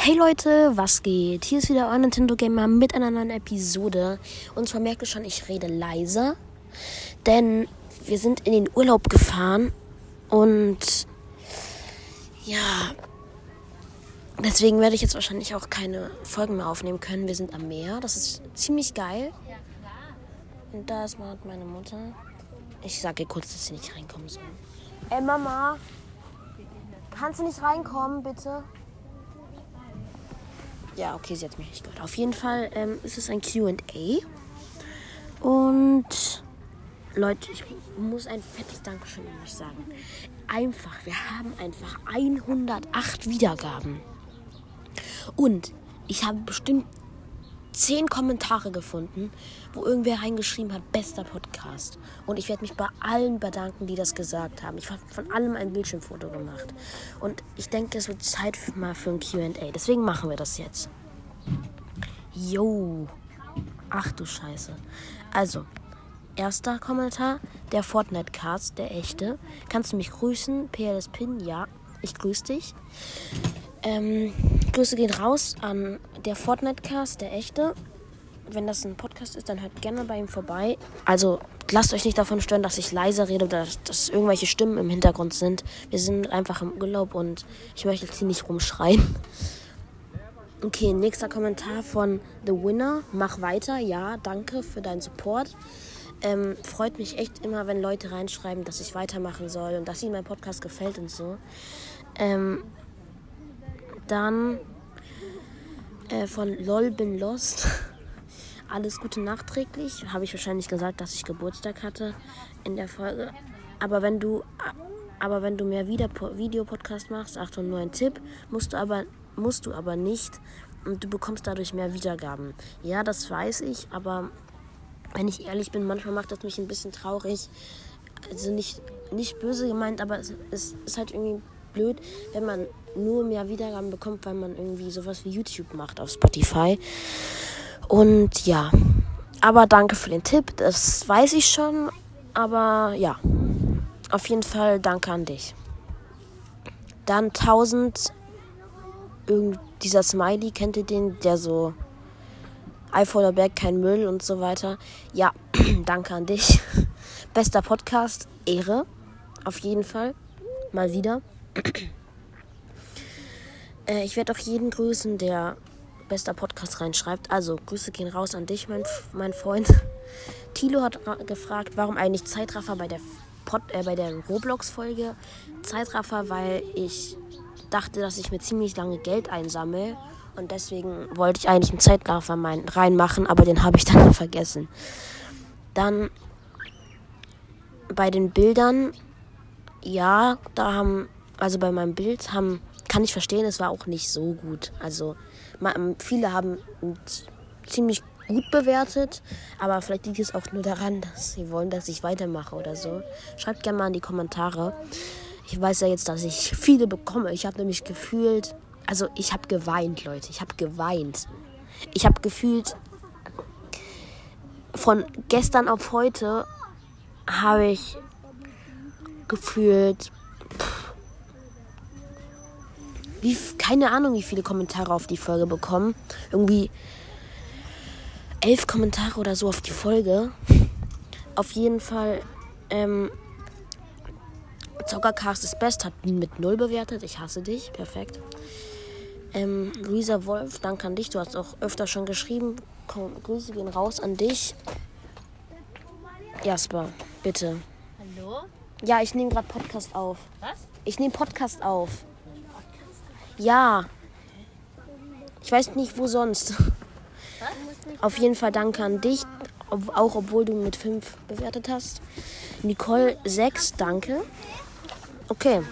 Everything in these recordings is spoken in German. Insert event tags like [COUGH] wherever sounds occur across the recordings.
Hey Leute, was geht? Hier ist wieder euer Nintendo Gamer mit einer neuen Episode. Und zwar merkt ihr schon, ich rede leiser. Denn wir sind in den Urlaub gefahren. Und ja, deswegen werde ich jetzt wahrscheinlich auch keine Folgen mehr aufnehmen können. Wir sind am Meer. Das ist ziemlich geil. Und da ist meine Mutter. Ich sage ihr kurz, dass sie nicht reinkommen soll. Ey Mama, kannst du nicht reinkommen, bitte? Ja, okay, sie hat mich nicht gehört. Auf jeden Fall ähm, ist es ein QA. Und Leute, ich muss ein fettes Dankeschön an euch sagen. Einfach, wir haben einfach 108 Wiedergaben. Und ich habe bestimmt 10 Kommentare gefunden, wo irgendwer reingeschrieben hat, bester Podcast. Und ich werde mich bei allen bedanken, die das gesagt haben. Ich habe von allem ein Bildschirmfoto gemacht. Und ich denke, es wird Zeit mal für ein QA. Deswegen machen wir das jetzt. Yo. Ach du Scheiße. Also, erster Kommentar, der Fortnite-Cast, der echte. Kannst du mich grüßen? PLS Pin, ja. Ich grüße dich. Ähm, Grüße gehen raus an der Fortnite-Cast, der echte. Wenn das ein Podcast ist, dann hört gerne bei ihm vorbei. Also lasst euch nicht davon stören, dass ich leiser rede oder dass irgendwelche Stimmen im Hintergrund sind. Wir sind einfach im Urlaub und ich möchte jetzt hier nicht rumschreien. Okay, nächster Kommentar von The Winner. Mach weiter. Ja, danke für deinen Support. Ähm, freut mich echt immer, wenn Leute reinschreiben, dass ich weitermachen soll und dass ihnen mein Podcast gefällt und so. Ähm, dann äh, von LOL bin lost. [LAUGHS] Alles Gute nachträglich. Habe ich wahrscheinlich gesagt, dass ich Geburtstag hatte in der Folge. Aber wenn du, aber wenn du mehr Videopodcast machst, Achtung, nur ein Tipp, musst du aber, musst du aber nicht und du bekommst dadurch mehr Wiedergaben. Ja, das weiß ich, aber wenn ich ehrlich bin, manchmal macht das mich ein bisschen traurig. Also nicht, nicht böse gemeint, aber es, es ist halt irgendwie blöd, wenn man nur mehr Wiedergaben bekommt, weil man irgendwie sowas wie YouTube macht auf Spotify. Und ja, aber danke für den Tipp, das weiß ich schon. Aber ja, auf jeden Fall danke an dich. Dann 1000, dieser Smiley, kennt ihr den, der so Eifeler Berg, kein Müll und so weiter. Ja, [CLEARS THROAT] danke an dich. [LAUGHS] Bester Podcast, Ehre. Auf jeden Fall. Mal wieder. Äh, ich werde auch jeden grüßen, der bester Podcast reinschreibt. Also, Grüße gehen raus an dich, mein, mein Freund. [LAUGHS] Tilo hat gefragt, warum eigentlich Zeitraffer bei der, äh, der Roblox-Folge. Zeitraffer, weil ich dachte, dass ich mir ziemlich lange Geld einsammle. Und deswegen wollte ich eigentlich einen Zeitraffer reinmachen, aber den habe ich dann [LAUGHS] vergessen. Dann bei den Bildern, ja, da haben also bei meinem Bild haben, kann ich verstehen, es war auch nicht so gut. Also viele haben ziemlich gut bewertet, aber vielleicht liegt es auch nur daran, dass sie wollen, dass ich weitermache oder so. Schreibt gerne mal in die Kommentare. Ich weiß ja jetzt, dass ich viele bekomme. Ich habe nämlich gefühlt, also ich habe geweint, Leute. Ich habe geweint. Ich habe gefühlt, von gestern auf heute habe ich gefühlt wie, keine Ahnung, wie viele Kommentare auf die Folge bekommen. Irgendwie elf Kommentare oder so auf die Folge. Auf jeden Fall, ähm, Zockercast ist best, hat mit null bewertet. Ich hasse dich. Perfekt. Ähm, Luisa Wolf, danke an dich. Du hast auch öfter schon geschrieben. Komm, Grüße gehen raus an dich. Jasper, bitte. Hallo? Ja, ich nehme gerade Podcast auf. Was? Ich nehme Podcast auf. Ja. Ich weiß nicht, wo sonst. Auf jeden Fall danke an dich, auch obwohl du mit 5 bewertet hast. Nicole 6, danke. Okay,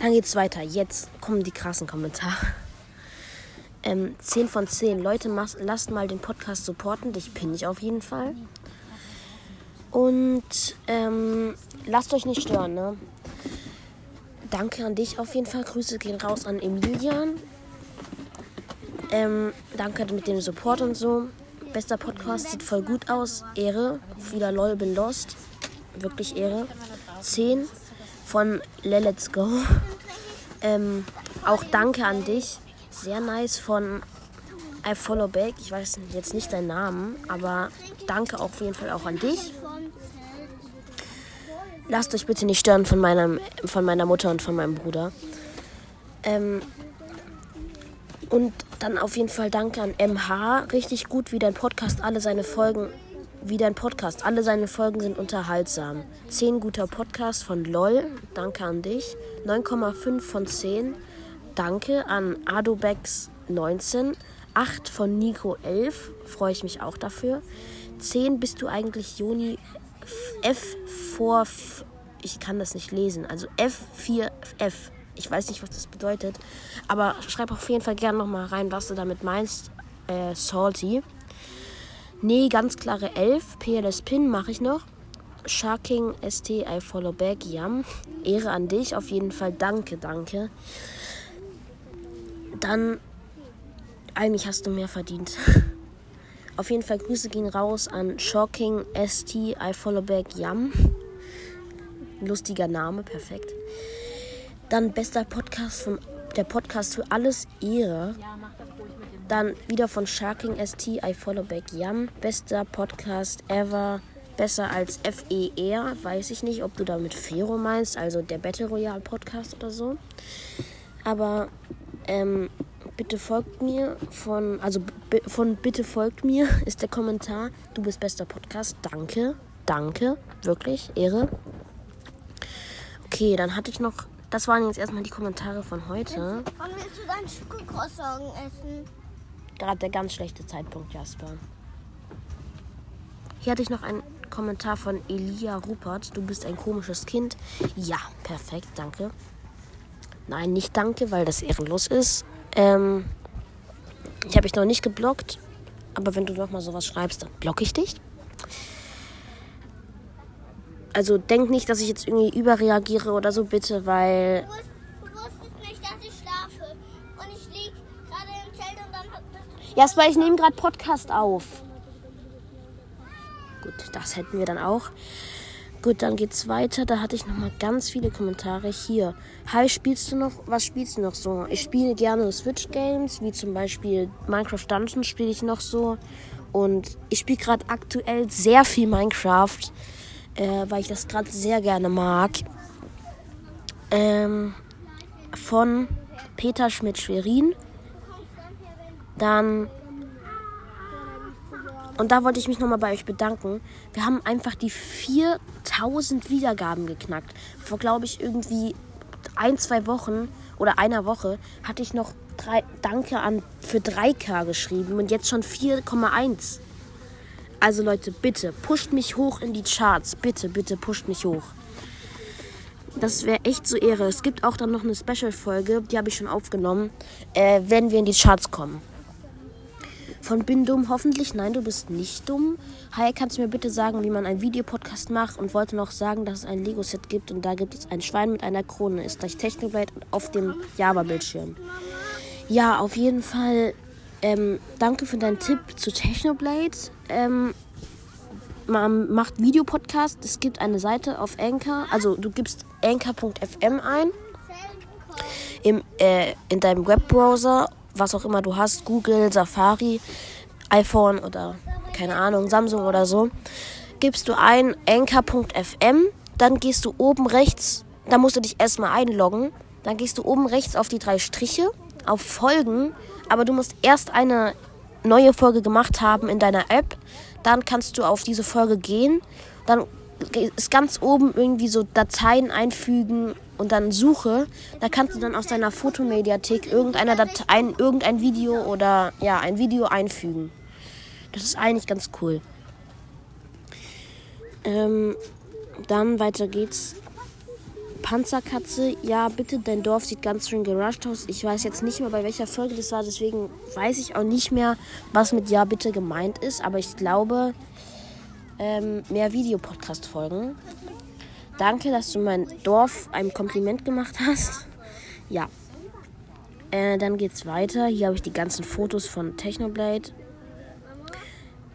dann geht's weiter. Jetzt kommen die krassen Kommentare. Ähm, 10 von 10. Leute, lasst mal den Podcast supporten. Dich pinne ich auf jeden Fall. Und ähm, lasst euch nicht stören, ne? Danke an dich auf jeden Fall. Grüße gehen raus an Emilian. Ähm, danke mit dem Support und so. Bester Podcast, sieht voll gut aus. Ehre. Wieder LOL bin lost. Wirklich Ehre. 10 von Let's Go. [LAUGHS] Ähm, auch danke an dich. sehr nice von I Follow Back. Ich weiß jetzt nicht deinen Namen, aber danke auf jeden Fall auch an dich. Lasst euch bitte nicht stören von, meinem, von meiner Mutter und von meinem Bruder. Ähm, und dann auf jeden Fall danke an MH. Richtig gut, wie dein Podcast alle seine Folgen, wie dein Podcast, alle seine Folgen sind unterhaltsam. 10 guter Podcast von LOL. Danke an dich. 9,5 von 10. Danke an Adobex 19. 8 von Nico 11. Freue ich mich auch dafür. 10 bist du eigentlich Joni F vor. Ich kann das nicht lesen. Also F4F. Ich weiß nicht, was das bedeutet. Aber schreib auf jeden Fall gerne nochmal rein, was du damit meinst. Äh, salty. Nee, ganz klare 11. PLS Pin mache ich noch. Sharking ST I follow back. Yam. Ehre an dich. Auf jeden Fall danke, danke. Dann. Eigentlich hast du mehr verdient. [LAUGHS] Auf jeden Fall Grüße gehen raus an Shocking ST I follow back Yam. Lustiger Name, perfekt. Dann bester Podcast vom der Podcast für alles Ehre. Dann wieder von Sharking ST I follow back Yam. Bester Podcast ever. Besser als FER. Weiß ich nicht, ob du damit Fero meinst, also der Battle Royale Podcast oder so. Aber ähm, bitte folgt mir von, also von bitte folgt mir [LAUGHS] ist der Kommentar. Du bist bester Podcast. Danke, danke, wirklich, Ehre. Okay, dann hatte ich noch, das waren jetzt erstmal die Kommentare von heute. Wann willst du deinen Schokocroissant essen? Gerade der ganz schlechte Zeitpunkt, Jasper. Hier hatte ich noch einen Kommentar von Elia Rupert. Du bist ein komisches Kind. Ja, perfekt, danke. Nein, nicht danke, weil das ehrenlos ist. Ähm, ich habe dich noch nicht geblockt, aber wenn du noch mal sowas schreibst, dann blocke ich dich. Also denk nicht, dass ich jetzt irgendwie überreagiere oder so, bitte, weil. Du, wusst, du wusstest nicht, dass ich schlafe. Und ich lieg gerade im Zelt und dann bist du Jasper, ich nehme gerade Podcast auf. Gut, das hätten wir dann auch. Gut, dann geht's weiter. Da hatte ich noch mal ganz viele Kommentare hier. Hi, spielst du noch? Was spielst du noch so? Ich spiele gerne Switch Games, wie zum Beispiel Minecraft Dungeons spiele ich noch so. Und ich spiele gerade aktuell sehr viel Minecraft, äh, weil ich das gerade sehr gerne mag. Ähm, von Peter Schmidt-Schwerin. Dann und da wollte ich mich nochmal bei euch bedanken. Wir haben einfach die 4000 Wiedergaben geknackt. Vor, glaube ich, irgendwie ein, zwei Wochen oder einer Woche hatte ich noch drei, Danke an für 3K geschrieben und jetzt schon 4,1. Also Leute, bitte, pusht mich hoch in die Charts. Bitte, bitte, pusht mich hoch. Das wäre echt so Ehre. Es gibt auch dann noch eine Special-Folge, die habe ich schon aufgenommen, äh, wenn wir in die Charts kommen. Von bin dumm hoffentlich. Nein, du bist nicht dumm. Hi, kannst du mir bitte sagen, wie man einen Videopodcast macht? Und wollte noch sagen, dass es ein Lego-Set gibt und da gibt es ein Schwein mit einer Krone. Ist gleich Technoblade auf dem Java-Bildschirm. Ja, auf jeden Fall. Ähm, danke für deinen Tipp zu Technoblade. Ähm, man macht Videopodcast. Es gibt eine Seite auf Anchor. Also du gibst anchor.fm ein. Im, äh, in deinem Webbrowser was auch immer du hast, Google, Safari, iPhone oder keine Ahnung, Samsung oder so, gibst du ein anchor.fm, dann gehst du oben rechts, da musst du dich erstmal einloggen, dann gehst du oben rechts auf die drei Striche, auf Folgen, aber du musst erst eine neue Folge gemacht haben in deiner App, dann kannst du auf diese Folge gehen, dann ist ganz oben irgendwie so Dateien einfügen und dann Suche. Da kannst du dann aus deiner Fotomediathek irgendeiner Datei, irgendein Video oder ja, ein Video einfügen. Das ist eigentlich ganz cool. Ähm, dann weiter geht's. Panzerkatze, ja, bitte, dein Dorf sieht ganz schön gerusht aus. Ich weiß jetzt nicht mehr, bei welcher Folge das war, deswegen weiß ich auch nicht mehr, was mit Ja, bitte gemeint ist. Aber ich glaube, ähm, mehr Videopodcast-Folgen. Danke, dass du mein Dorf ein Kompliment gemacht hast. Ja. Äh, dann geht's weiter. Hier habe ich die ganzen Fotos von Technoblade.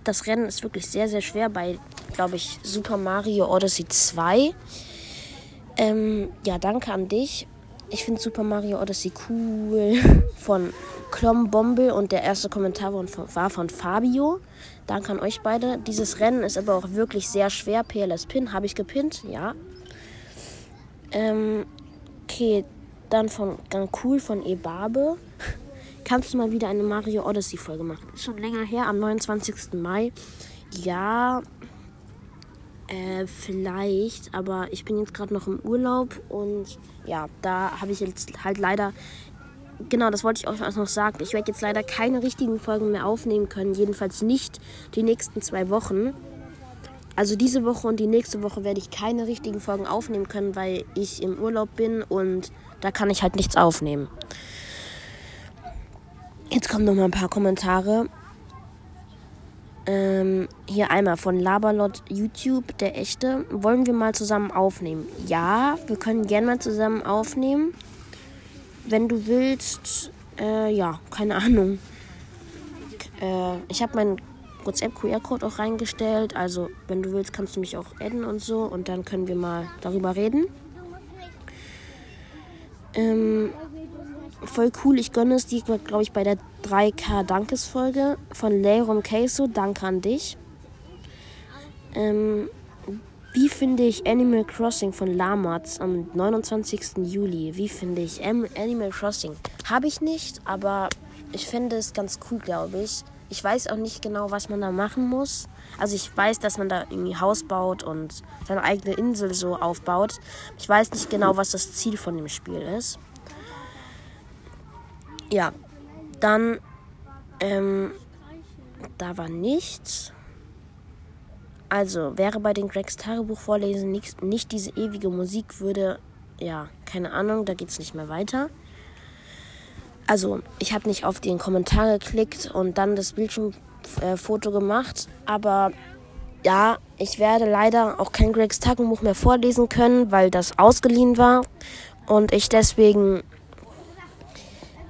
Das Rennen ist wirklich sehr, sehr schwer bei, glaube ich, Super Mario Odyssey 2. Ähm, ja, danke an dich. Ich finde Super Mario Odyssey cool. [LAUGHS] Von Klombombe und der erste Kommentar war von Fabio. Danke an euch beide. Dieses Rennen ist aber auch wirklich sehr schwer. PLS Pin habe ich gepinnt, ja. Ähm, okay, dann von ganz cool von Ebabe. [LAUGHS] Kannst du mal wieder eine Mario Odyssey Folge machen? Ist schon länger her, am 29. Mai. Ja, äh, vielleicht, aber ich bin jetzt gerade noch im Urlaub und ja, da habe ich jetzt halt leider genau, das wollte ich euch auch noch sagen. Ich werde jetzt leider keine richtigen Folgen mehr aufnehmen können. Jedenfalls nicht die nächsten zwei Wochen. Also diese Woche und die nächste Woche werde ich keine richtigen Folgen aufnehmen können, weil ich im Urlaub bin und da kann ich halt nichts aufnehmen. Jetzt kommen noch mal ein paar Kommentare. Ähm, hier einmal von Laberlot YouTube, der echte. Wollen wir mal zusammen aufnehmen? Ja, wir können gerne mal zusammen aufnehmen. Wenn du willst, äh, ja, keine Ahnung. Äh, ich habe meinen WhatsApp-QR-Code auch reingestellt. Also, wenn du willst, kannst du mich auch adden und so. Und dann können wir mal darüber reden. Ähm, voll cool. Ich gönne es dir, glaube ich, bei der 3K Dankesfolge von Leirum Queso. Danke an dich. Ähm, wie finde ich Animal Crossing von Lamatz am 29. Juli? Wie finde ich Animal Crossing? Habe ich nicht, aber ich finde es ganz cool, glaube ich. Ich weiß auch nicht genau, was man da machen muss. Also ich weiß, dass man da irgendwie Haus baut und seine eigene Insel so aufbaut. Ich weiß nicht genau, was das Ziel von dem Spiel ist. Ja, dann, ähm, da war nichts. Also, wäre bei den Gregs Tagebuch vorlesen nicht, nicht diese ewige Musik, würde, ja, keine Ahnung, da geht es nicht mehr weiter. Also, ich habe nicht auf den Kommentar geklickt und dann das Bildschirmfoto äh, gemacht, aber ja, ich werde leider auch kein Gregs Tagebuch mehr vorlesen können, weil das ausgeliehen war und ich deswegen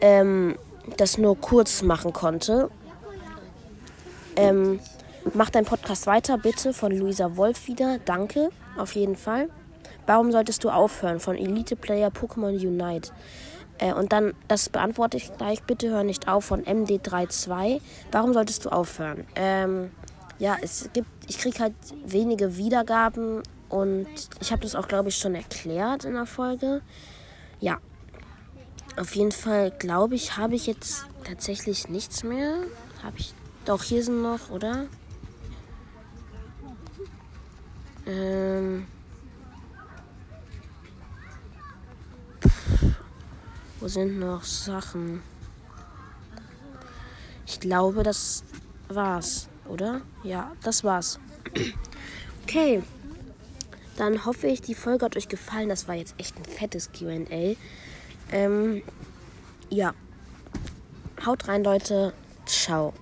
ähm, das nur kurz machen konnte. Ähm, mach deinen Podcast weiter, bitte, von Luisa Wolf wieder. Danke, auf jeden Fall. Warum solltest du aufhören? Von Elite Player Pokémon Unite. Äh, und dann, das beantworte ich gleich, bitte hör nicht auf, von MD32. Warum solltest du aufhören? Ähm, ja, es gibt, ich kriege halt wenige Wiedergaben und ich habe das auch, glaube ich, schon erklärt in der Folge. Ja, auf jeden Fall glaube ich, habe ich jetzt tatsächlich nichts mehr. Habe ich. Doch, hier sind noch, oder? Ähm. wo sind noch Sachen? Ich glaube, das war's, oder? Ja, das war's. Okay. Dann hoffe ich, die Folge hat euch gefallen. Das war jetzt echt ein fettes QA. Ähm, ja. Haut rein, Leute. Ciao.